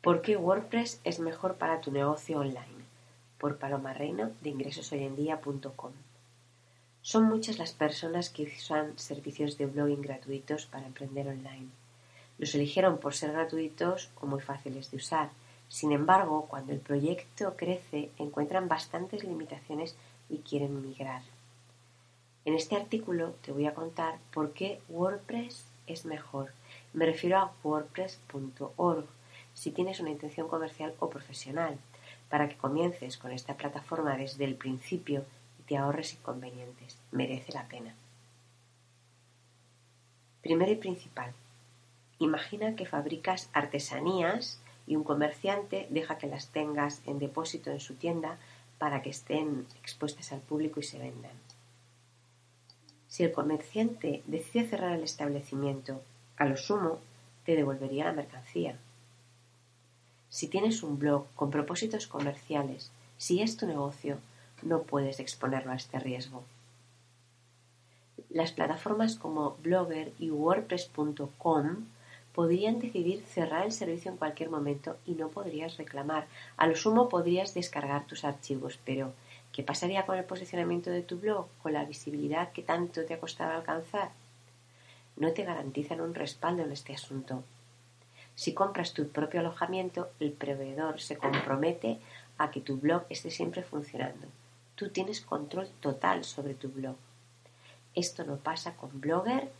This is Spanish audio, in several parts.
¿Por qué WordPress es mejor para tu negocio online? Por Paloma Reino de ingresoshoyendia.com. Son muchas las personas que usan servicios de blogging gratuitos para emprender online. Los eligieron por ser gratuitos o muy fáciles de usar. Sin embargo, cuando el proyecto crece, encuentran bastantes limitaciones y quieren migrar. En este artículo te voy a contar por qué WordPress es mejor me refiero a wordpress.org si tienes una intención comercial o profesional, para que comiences con esta plataforma desde el principio y te ahorres inconvenientes. Merece la pena. Primero y principal, imagina que fabricas artesanías y un comerciante deja que las tengas en depósito en su tienda para que estén expuestas al público y se vendan. Si el comerciante decide cerrar el establecimiento a lo sumo, te devolvería la mercancía. Si tienes un blog con propósitos comerciales, si es tu negocio, no puedes exponerlo a este riesgo. Las plataformas como Blogger y WordPress.com podrían decidir cerrar el servicio en cualquier momento y no podrías reclamar. A lo sumo podrías descargar tus archivos, pero ¿qué pasaría con el posicionamiento de tu blog, con la visibilidad que tanto te ha costado alcanzar? No te garantizan un respaldo en este asunto. Si compras tu propio alojamiento, el proveedor se compromete a que tu blog esté siempre funcionando. Tú tienes control total sobre tu blog. Esto no pasa con Blogger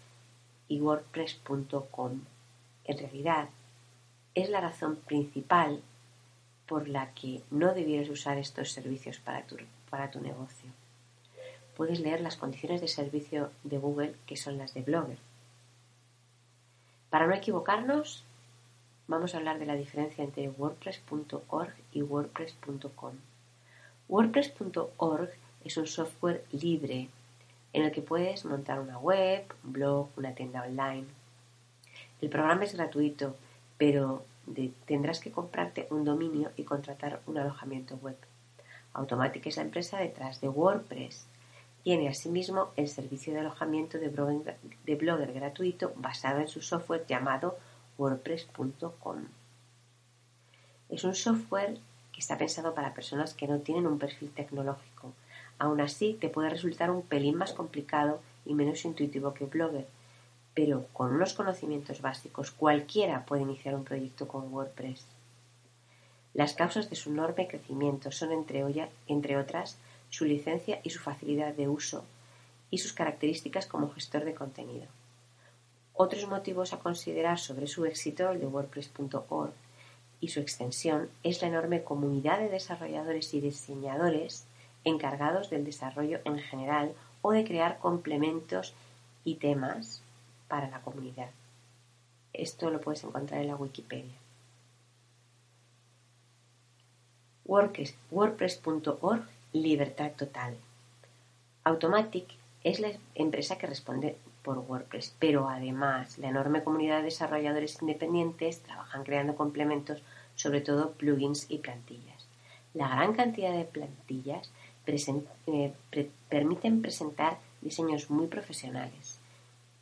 y WordPress.com. En realidad, es la razón principal por la que no debieras usar estos servicios para tu, para tu negocio. Puedes leer las condiciones de servicio de Google, que son las de Blogger. Para no equivocarnos, vamos a hablar de la diferencia entre WordPress.org y WordPress.com. WordPress.org es un software libre en el que puedes montar una web, un blog, una tienda online. El programa es gratuito, pero tendrás que comprarte un dominio y contratar un alojamiento web. Automatic es la empresa detrás de WordPress tiene asimismo el servicio de alojamiento de blogger, gratuito basado en su software llamado WordPress.com. Es un software que está pensado para personas que no tienen un perfil tecnológico. Aún así, te puede resultar un pelín más complicado y menos intuitivo que Blogger, pero con unos conocimientos básicos cualquiera puede iniciar un proyecto con WordPress. Las causas de su enorme crecimiento son, entre, entre otras, su licencia y su facilidad de uso y sus características como gestor de contenido. Otros motivos a considerar sobre su éxito, el de WordPress.org, y su extensión es la enorme comunidad de desarrolladores y diseñadores encargados del desarrollo en general o de crear complementos y temas para la comunidad. Esto lo puedes encontrar en la Wikipedia. WordPress.org Libertad total. Automatic es la empresa que responde por WordPress, pero además la enorme comunidad de desarrolladores independientes trabajan creando complementos, sobre todo plugins y plantillas. La gran cantidad de plantillas eh, permiten presentar diseños muy profesionales.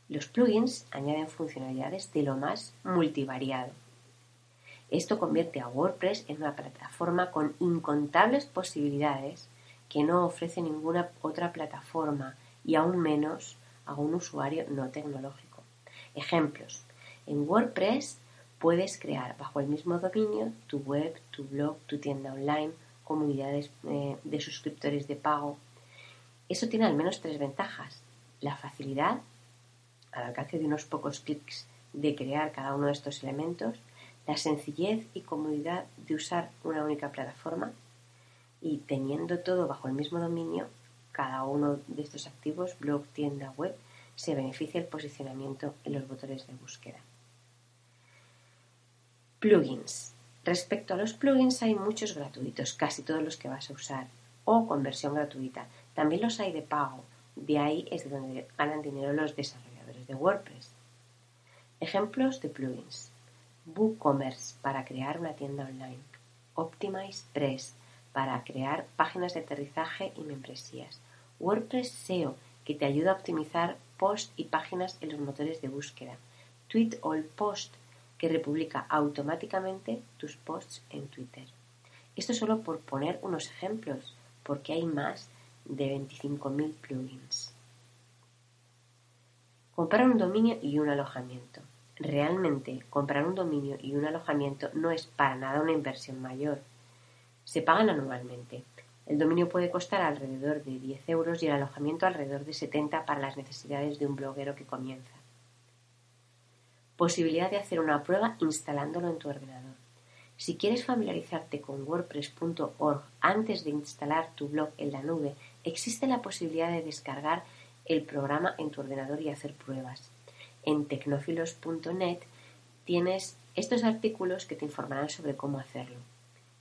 Los plugins añaden funcionalidades de lo más multivariado. Esto convierte a WordPress en una plataforma con incontables posibilidades que no ofrece ninguna otra plataforma y aún menos a un usuario no tecnológico. Ejemplos. En WordPress puedes crear bajo el mismo dominio tu web, tu blog, tu tienda online, comunidades eh, de suscriptores de pago. Eso tiene al menos tres ventajas. La facilidad, al alcance de unos pocos clics, de crear cada uno de estos elementos, la sencillez y comodidad de usar una única plataforma y teniendo todo bajo el mismo dominio, cada uno de estos activos, blog, tienda, web, se beneficia el posicionamiento en los motores de búsqueda. Plugins. Respecto a los plugins hay muchos gratuitos, casi todos los que vas a usar, o con versión gratuita. También los hay de pago, de ahí es de donde ganan dinero los desarrolladores de WordPress. Ejemplos de plugins. WooCommerce para crear una tienda online. Optimize Press para crear páginas de aterrizaje y membresías. WordPress SEO que te ayuda a optimizar posts y páginas en los motores de búsqueda. Tweet All Post que republica automáticamente tus posts en Twitter. Esto solo por poner unos ejemplos, porque hay más de 25.000 plugins. Comprar un dominio y un alojamiento. Realmente, comprar un dominio y un alojamiento no es para nada una inversión mayor. Se pagan anualmente. El dominio puede costar alrededor de 10 euros y el alojamiento alrededor de 70 para las necesidades de un bloguero que comienza. Posibilidad de hacer una prueba instalándolo en tu ordenador. Si quieres familiarizarte con WordPress.org antes de instalar tu blog en la nube, existe la posibilidad de descargar el programa en tu ordenador y hacer pruebas. En tecnófilos.net tienes estos artículos que te informarán sobre cómo hacerlo.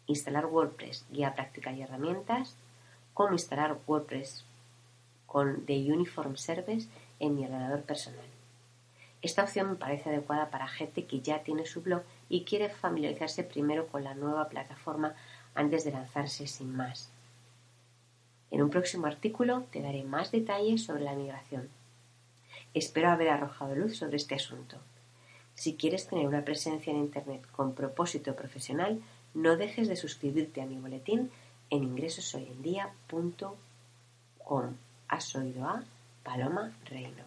Instalar WordPress, guía práctica y herramientas, cómo instalar WordPress con The Uniform Service en mi ordenador personal. Esta opción me parece adecuada para gente que ya tiene su blog y quiere familiarizarse primero con la nueva plataforma antes de lanzarse sin más. En un próximo artículo te daré más detalles sobre la migración. Espero haber arrojado luz sobre este asunto. Si quieres tener una presencia en Internet con propósito profesional, no dejes de suscribirte a mi boletín en ingresoshoyendia.com. Has oído a Paloma Reino.